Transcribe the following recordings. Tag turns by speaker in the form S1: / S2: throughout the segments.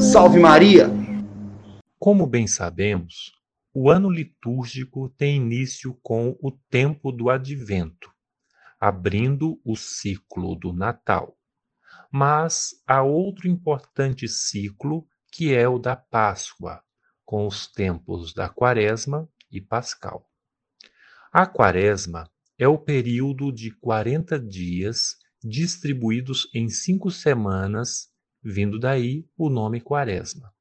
S1: Salve Maria!
S2: Como bem sabemos, o ano litúrgico tem início com o tempo do advento, abrindo o ciclo do Natal. Mas há outro importante ciclo que é o da Páscoa, com os tempos da Quaresma e Pascal. A Quaresma é o período de 40 dias distribuídos em cinco semanas, vindo daí o nome Quaresma.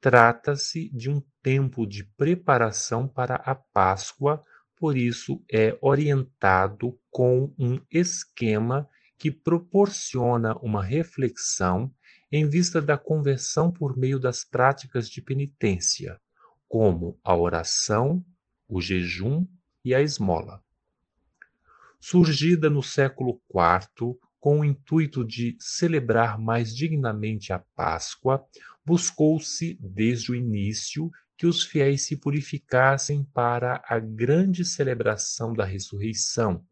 S2: Trata-se de um tempo de preparação para a Páscoa, por isso é orientado com um esquema que proporciona uma reflexão em vista da conversão por meio das práticas de penitência, como a oração, o jejum e a esmola. Surgida no século IV, com o intuito de celebrar mais dignamente a Páscoa, buscou-se, desde o início, que os fiéis se purificassem para a grande celebração da ressurreição,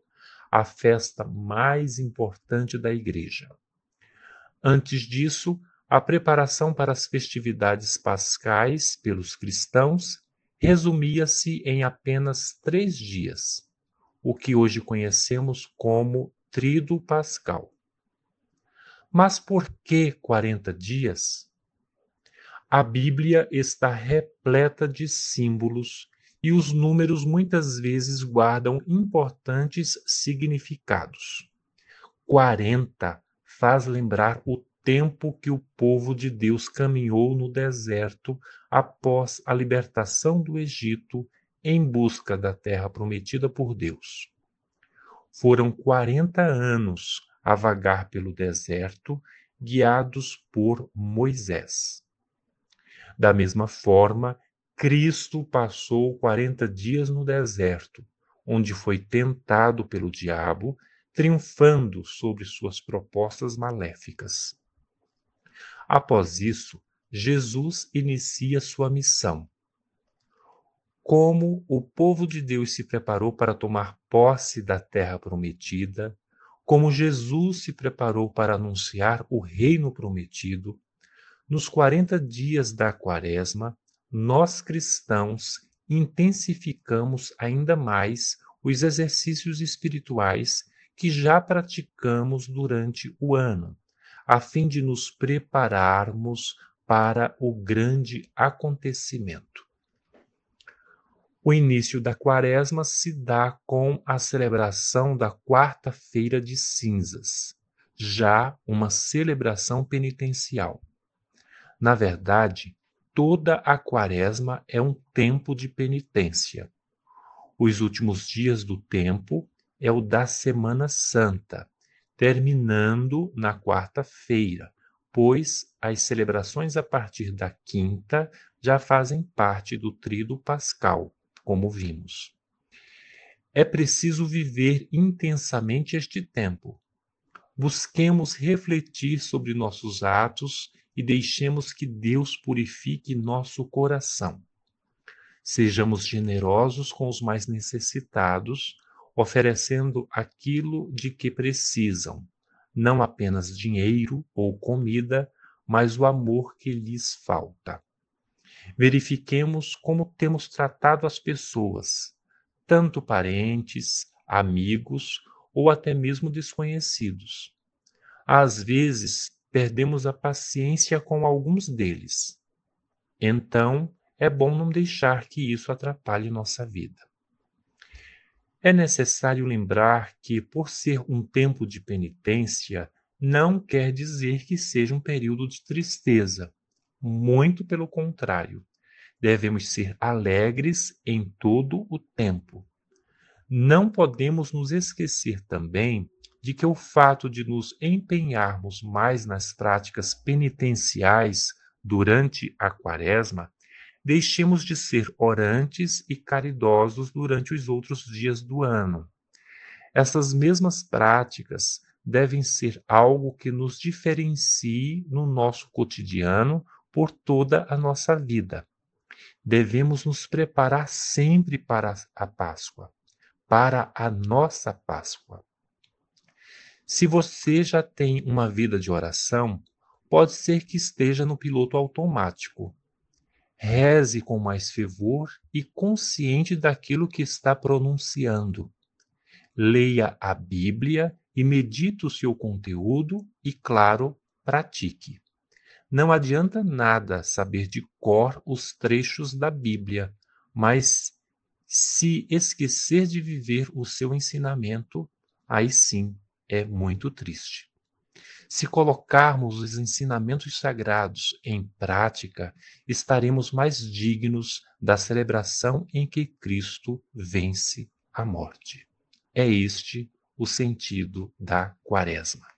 S2: a festa mais importante da Igreja. Antes disso, a preparação para as festividades pascais pelos cristãos resumia-se em apenas três dias, o que hoje conhecemos como Tríduo Pascal. Mas por que 40 dias? A Bíblia está repleta de símbolos e os números muitas vezes guardam importantes significados. 40 faz lembrar o tempo que o povo de Deus caminhou no deserto após a libertação do Egito em busca da terra prometida por Deus. Foram 40 anos a vagar pelo deserto, guiados por Moisés. Da mesma forma, Cristo passou 40 dias no deserto, onde foi tentado pelo diabo triunfando sobre suas propostas maléficas. Após isso, Jesus inicia sua missão. Como o povo de Deus se preparou para tomar posse da terra prometida, como Jesus se preparou para anunciar o reino prometido, nos 40 dias da Quaresma, nós cristãos intensificamos ainda mais os exercícios espirituais que já praticamos durante o ano, a fim de nos prepararmos para o grande acontecimento. O início da quaresma se dá com a celebração da quarta-feira de cinzas, já uma celebração penitencial. Na verdade, toda a quaresma é um tempo de penitência. Os últimos dias do tempo é o da Semana Santa, terminando na quarta-feira, pois as celebrações a partir da quinta já fazem parte do trido pascal, como vimos. É preciso viver intensamente este tempo. Busquemos refletir sobre nossos atos e deixemos que Deus purifique nosso coração. Sejamos generosos com os mais necessitados, oferecendo aquilo de que precisam, não apenas dinheiro ou comida, mas o amor que lhes falta. Verifiquemos como temos tratado as pessoas, tanto parentes, amigos ou até mesmo desconhecidos. Às vezes, perdemos a paciência com alguns deles. Então, é bom não deixar que isso atrapalhe nossa vida. É necessário lembrar que, por ser um tempo de penitência, não quer dizer que seja um período de tristeza. Muito pelo contrário. Devemos ser alegres em todo o tempo. Não podemos nos esquecer também de que o fato de nos empenharmos mais nas práticas penitenciais durante a quaresma deixemos de ser orantes e caridosos durante os outros dias do ano. Essas mesmas práticas devem ser algo que nos diferencie no nosso cotidiano por toda a nossa vida. Devemos nos preparar sempre para a Páscoa, para a nossa Páscoa. Se você já tem uma vida de oração, pode ser que esteja no piloto automático. Reze com mais fervor e consciente daquilo que está pronunciando. Leia a Bíblia e medite o seu conteúdo e, claro, pratique. Não adianta nada saber de cor os trechos da Bíblia, mas se esquecer de viver o seu ensinamento, aí sim é muito triste. Se colocarmos os ensinamentos sagrados em prática, estaremos mais dignos da celebração em que Cristo vence a morte. É este o sentido da Quaresma.